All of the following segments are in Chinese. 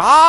儿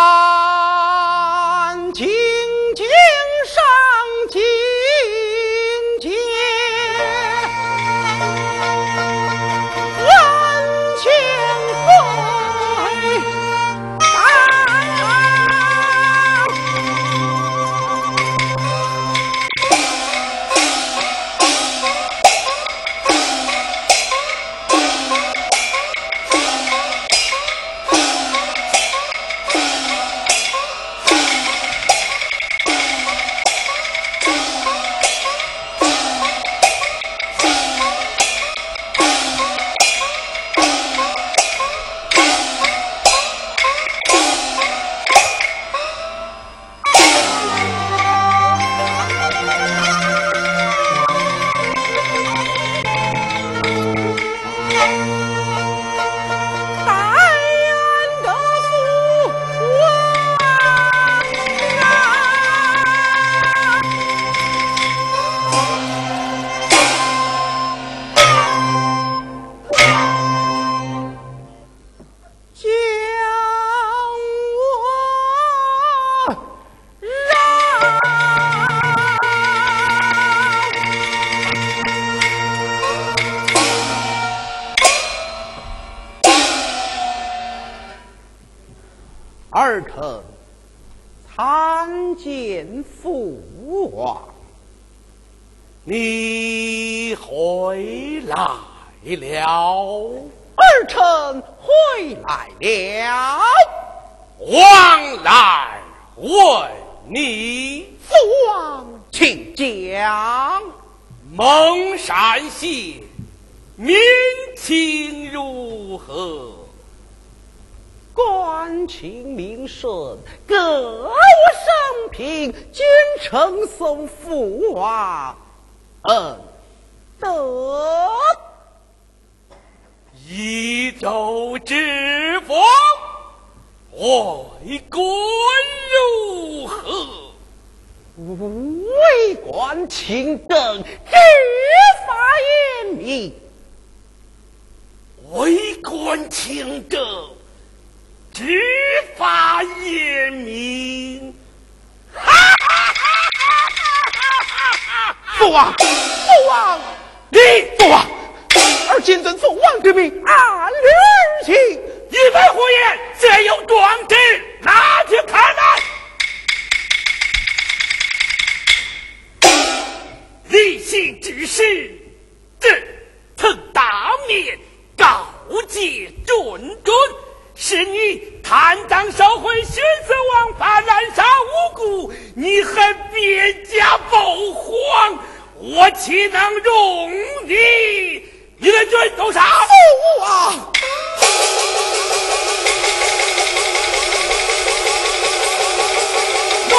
请讲。蒙山县民情如何？官情民顺，歌舞升平，君臣送父王，嗯，得一州之风，外官如何？为官清正，执法严明。为官清正，执法严明。父王，父王，你父王，而今遵父王之命，按律而行。一番胡言，这有状纸，拿去看来。立信之时，朕曾当面告诫准准，是你贪赃受贿、徇私枉法、滥杀无辜，你还变家报皇，我岂能容你？你的军都杀父王。诛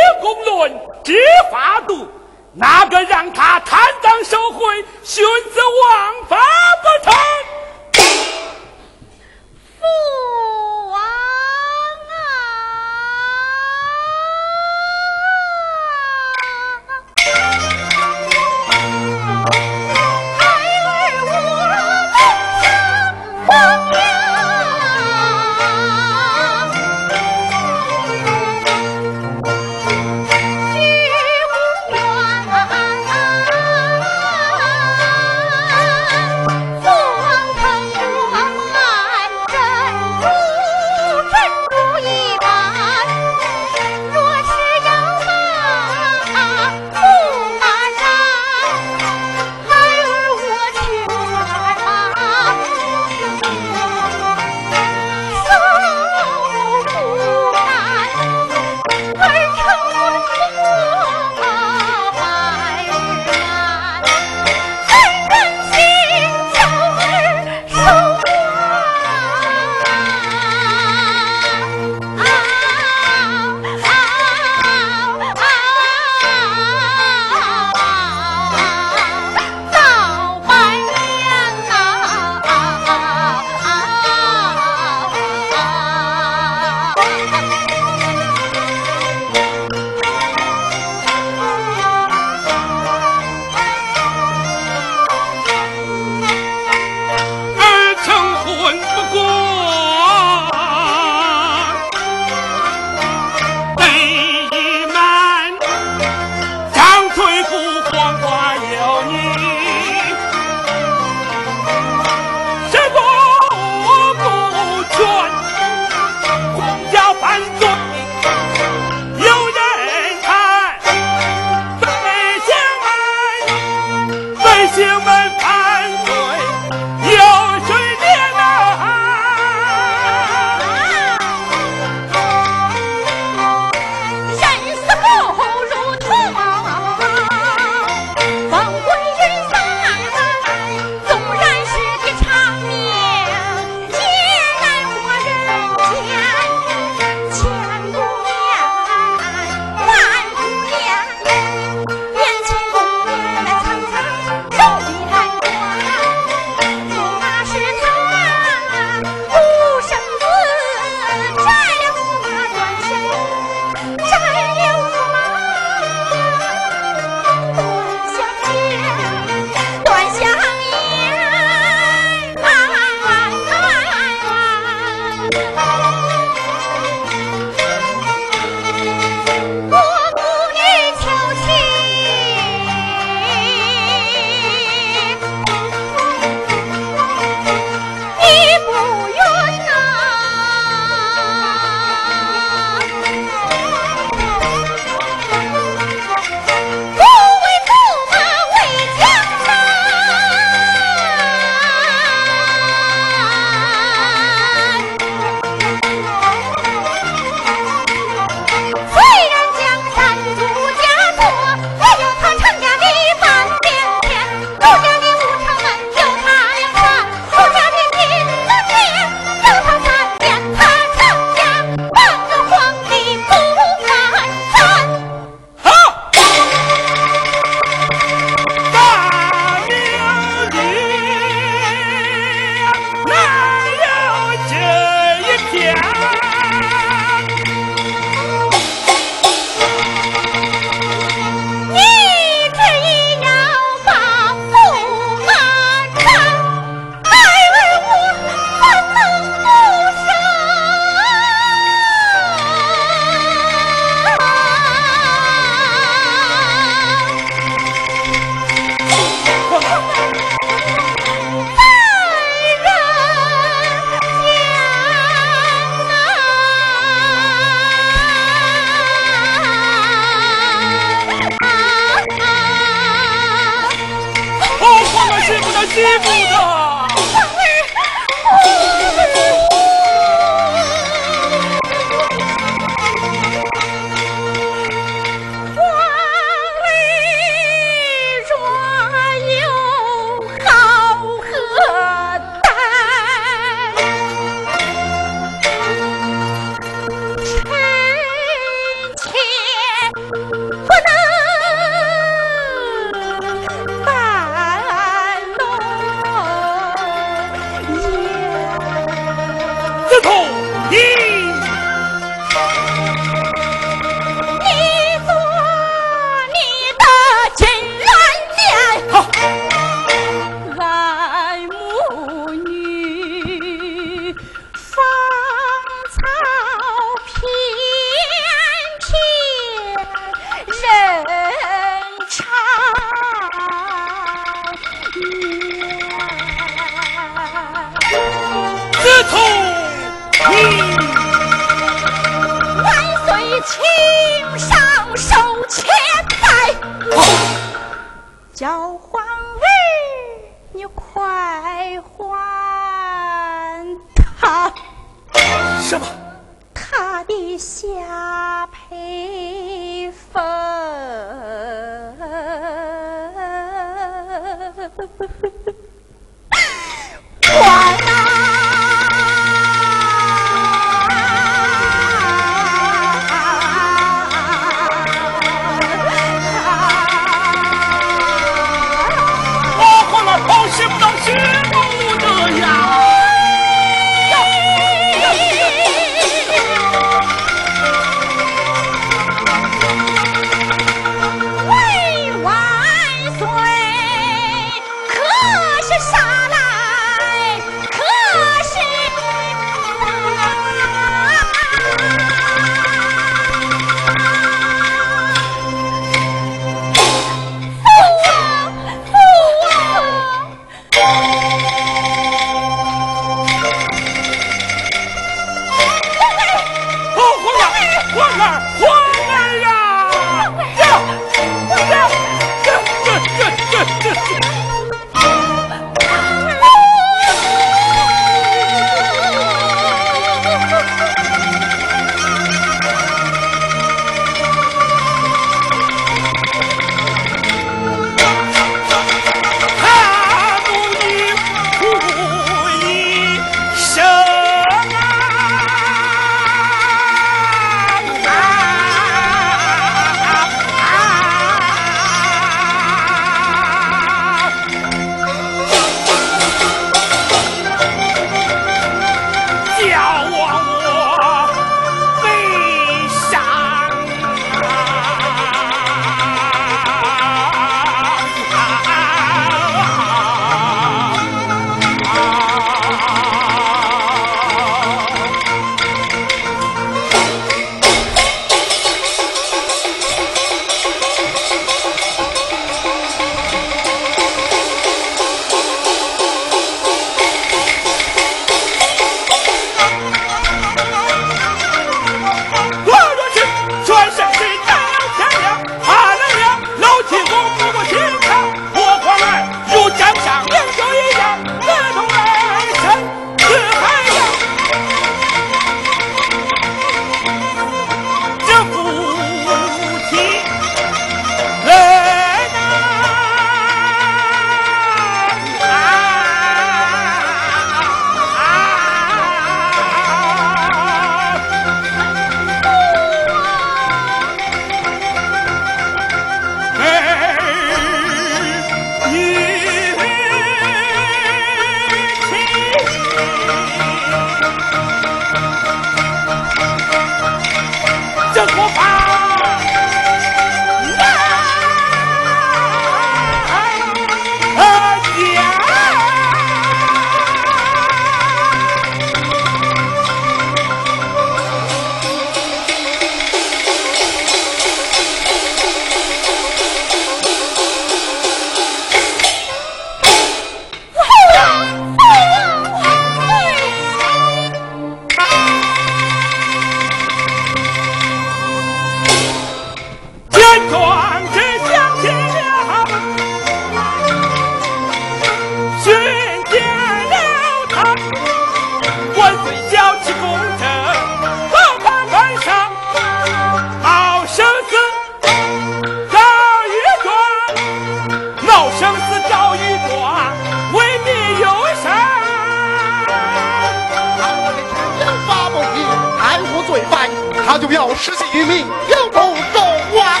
就要失信于民，要不走啊！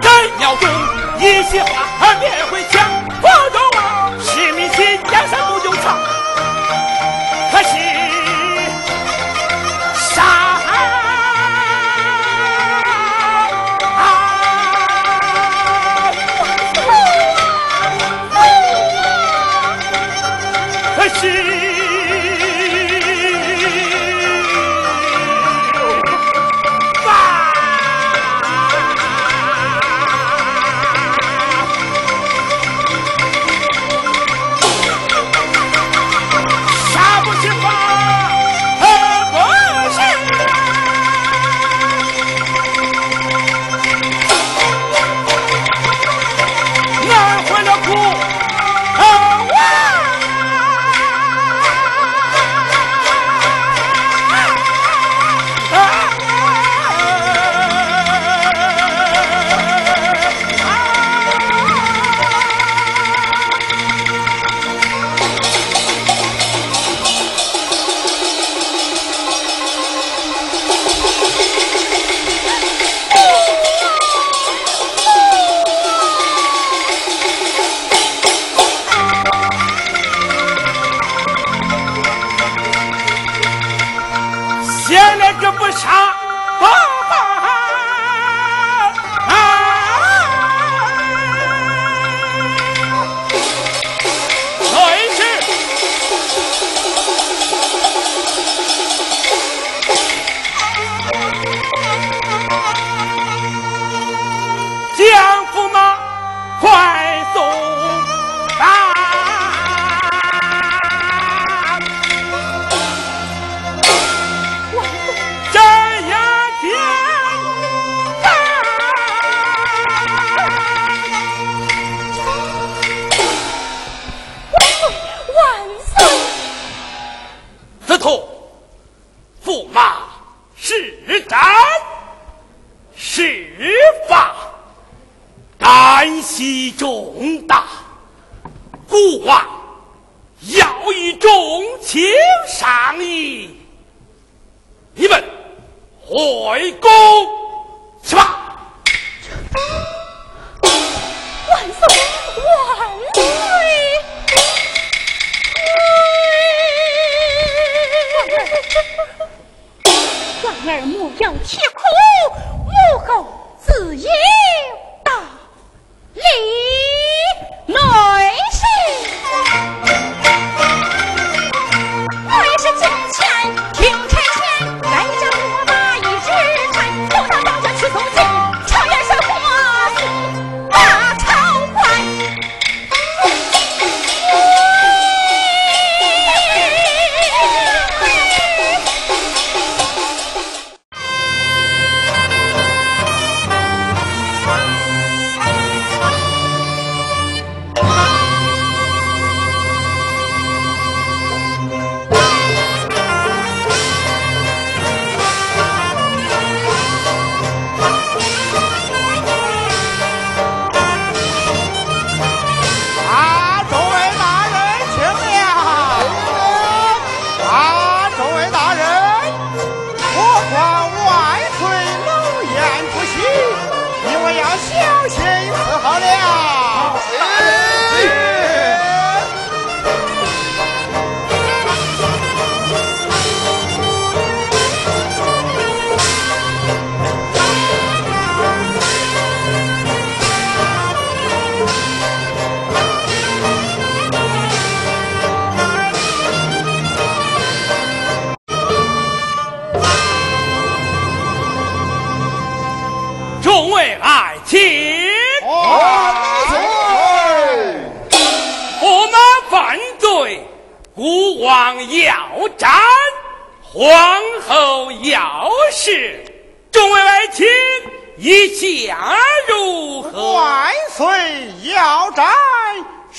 朕要走，一席话，喊别回枪。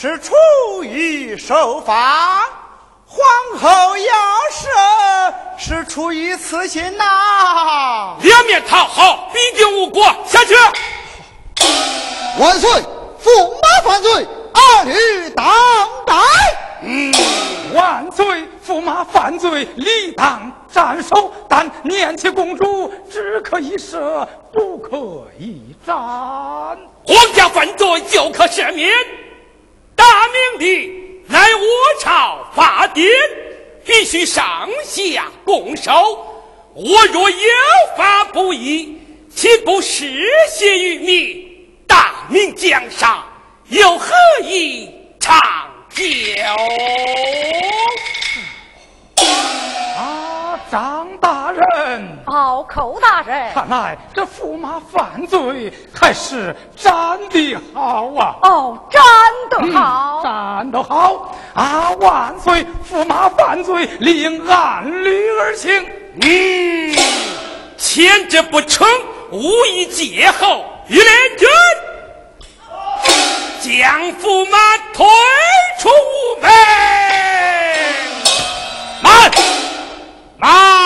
是出于受罚皇后要赦是出于慈心呐两面讨好必定无果下去万岁驸马犯罪儿女当担嗯万岁驸马犯罪理当斩首但念其公主只可以赦不可以斩。皇家犯罪就可赦免。大明的乃我朝法典，必须上下共守。我若有法不依，岂不失血于民？大明江山又何以长久？啊，张大人，报寇大人，看来这驸马犯罪还是斩的好啊！哦，斩得好，斩得好啊！万岁，驸马犯罪，理应按律而行。嗯，前者不成，无以戒后。于连军将驸马推出屋门，Ah!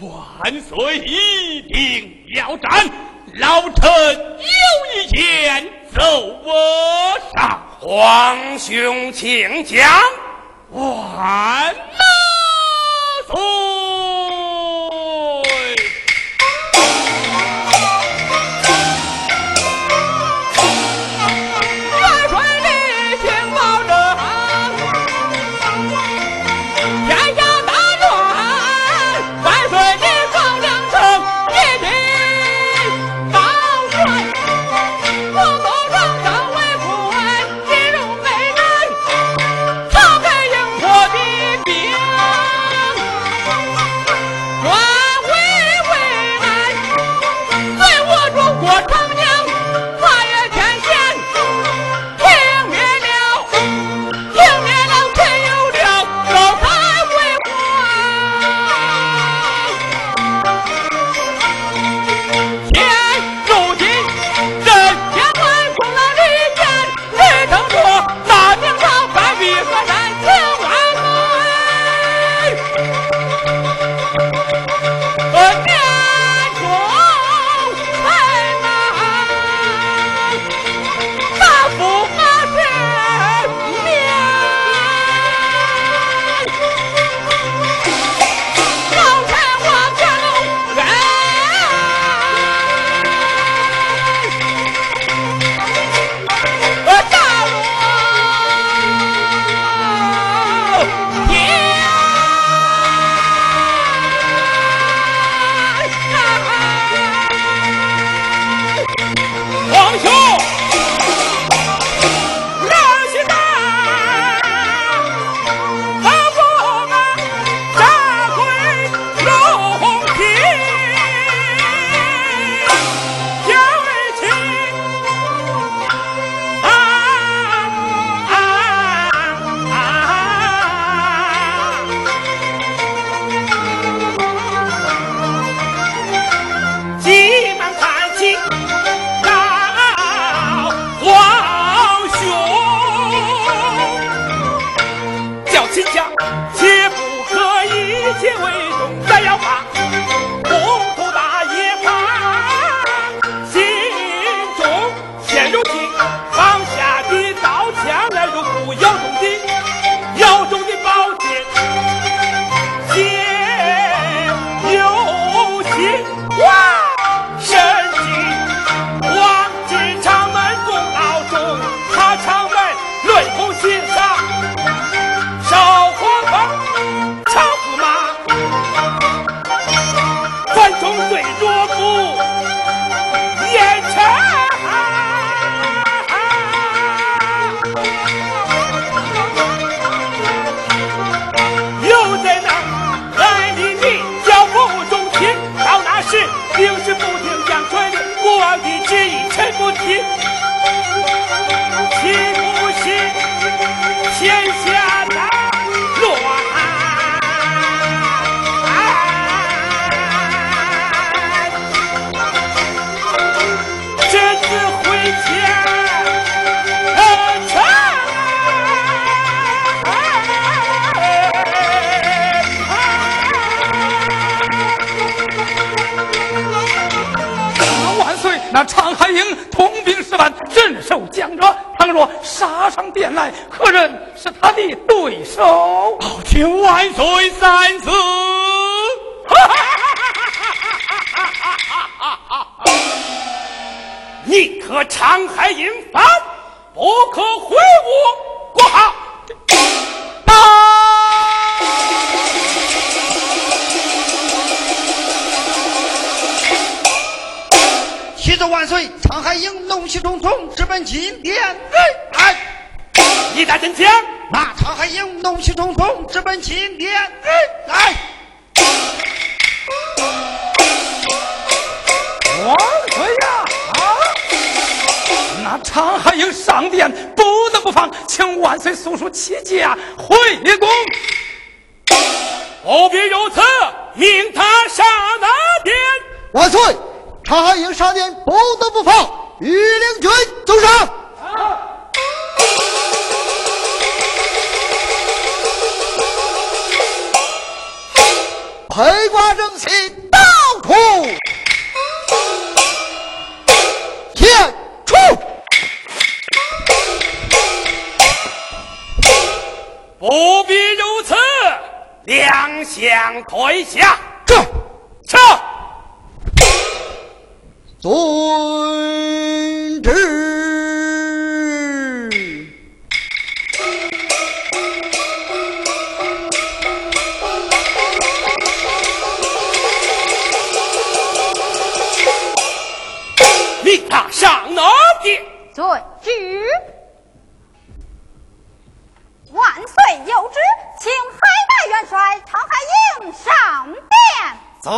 万岁一定要斩，老臣有一件奏我上。皇兄请讲。万岁。镇守江浙。倘若杀上殿来，何人是他的对手？老天万岁三次！宁可长海引犯，不可毁我国号。启奏万岁！常海英怒气冲冲，直奔金殿。哎，你打真讲？那常海英怒气冲冲，直奔金殿。哎，万岁呀！啊！那常海英上殿不得不防，请万岁速速起驾回宫。不必如此，命他上哪边？万岁！常海营上殿不得不防，御林军奏上。黑瓜正气，刀苦天出。不必如此，两相退下。这撤。遵旨。命他上哪殿？遵旨。万岁有旨，请海大元帅常海英上殿。走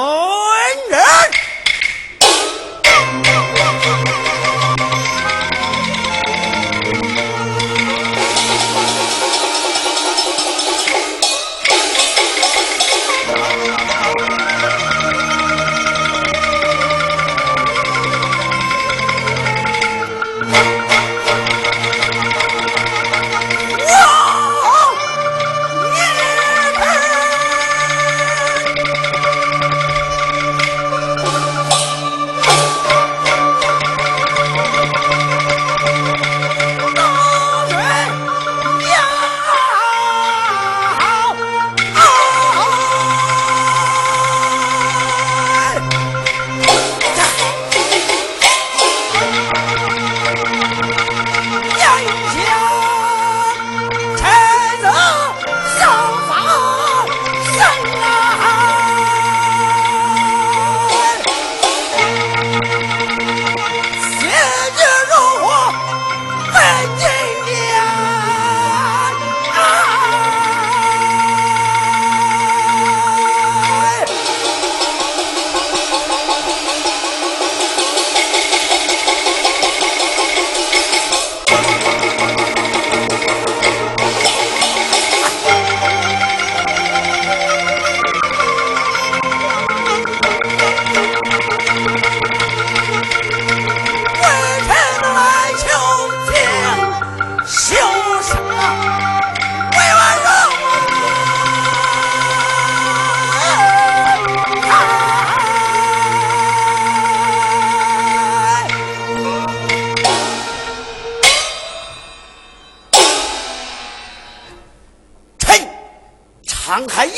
张海英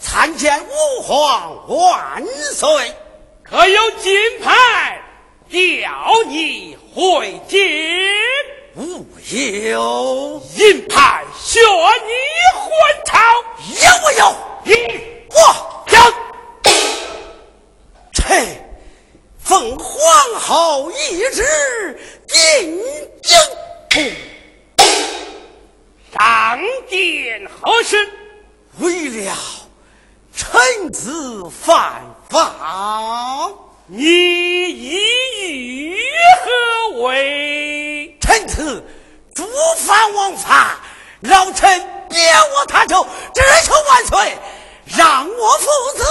参见吾皇万岁。可有金牌调你回京？吾有银牌选你还朝？有没有？你我将臣奉皇后懿旨进京，上殿何事？为了臣子犯法，你意欲何为？臣子诸犯王法，老臣别无他求，只求万岁让我父子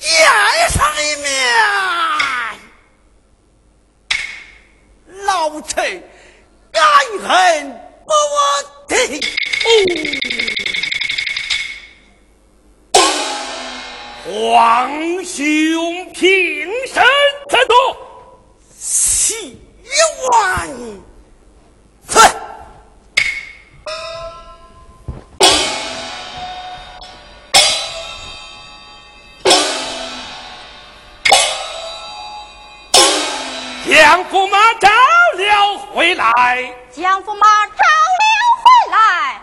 见上一面。老臣感恩不听。皇兄平身在座，喜万岁。将驸马找了回来。将驸马找了回来。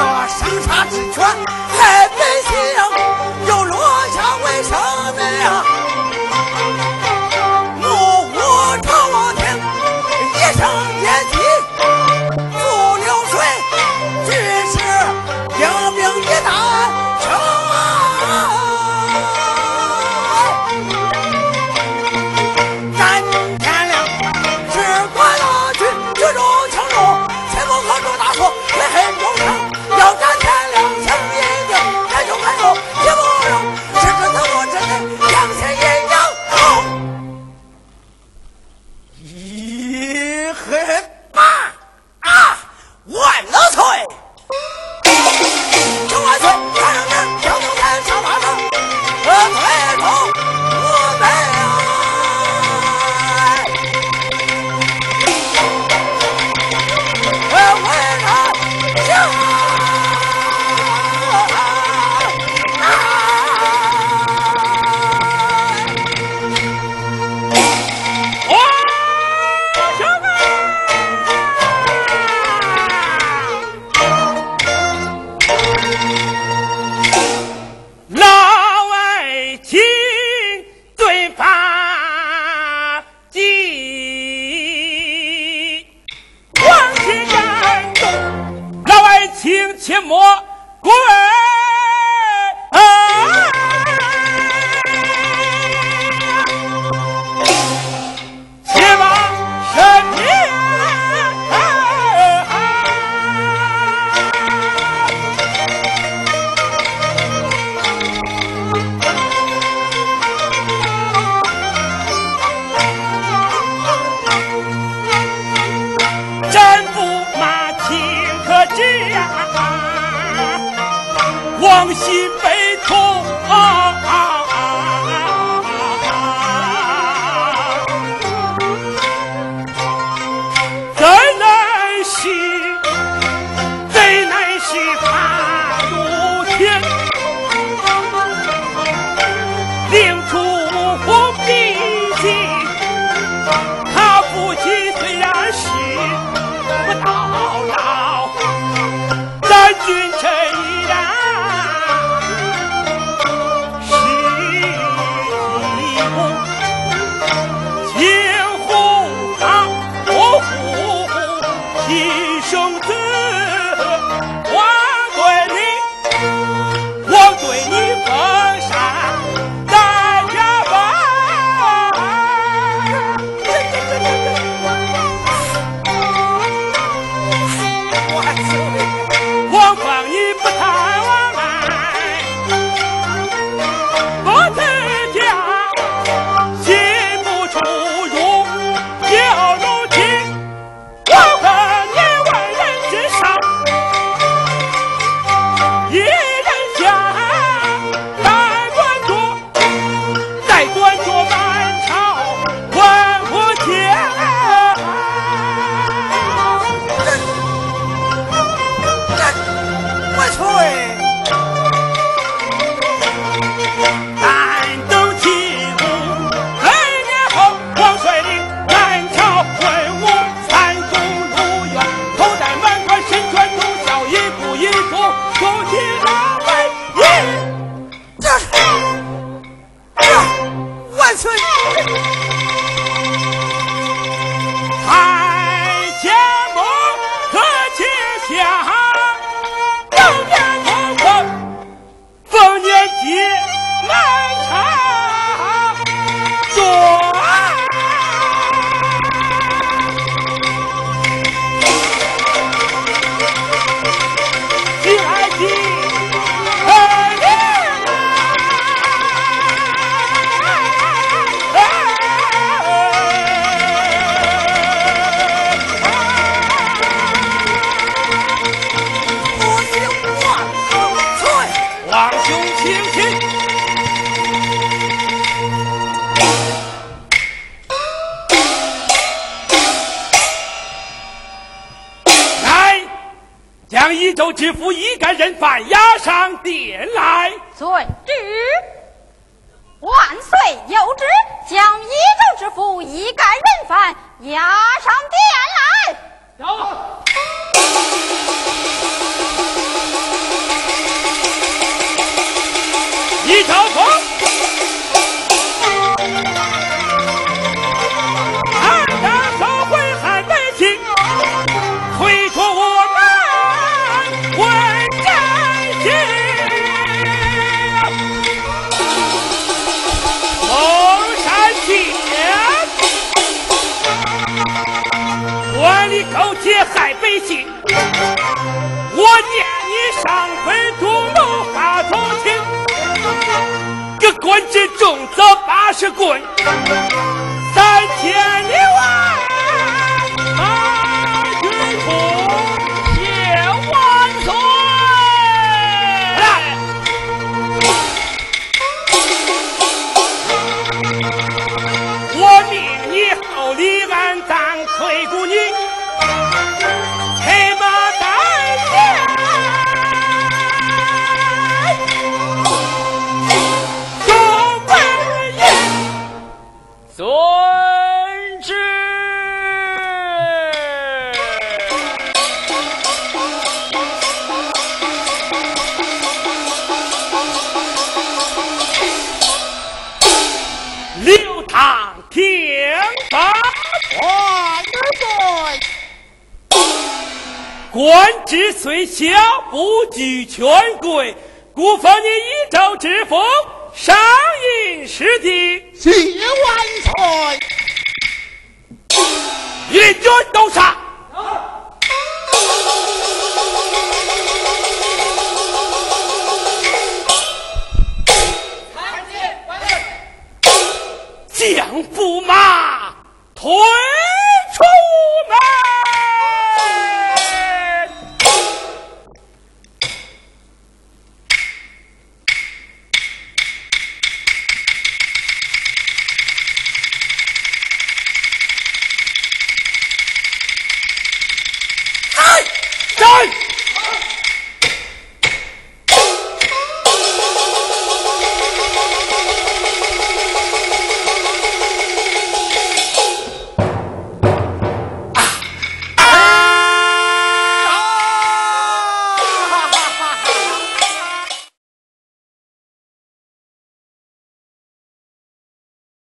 这生杀之权在百姓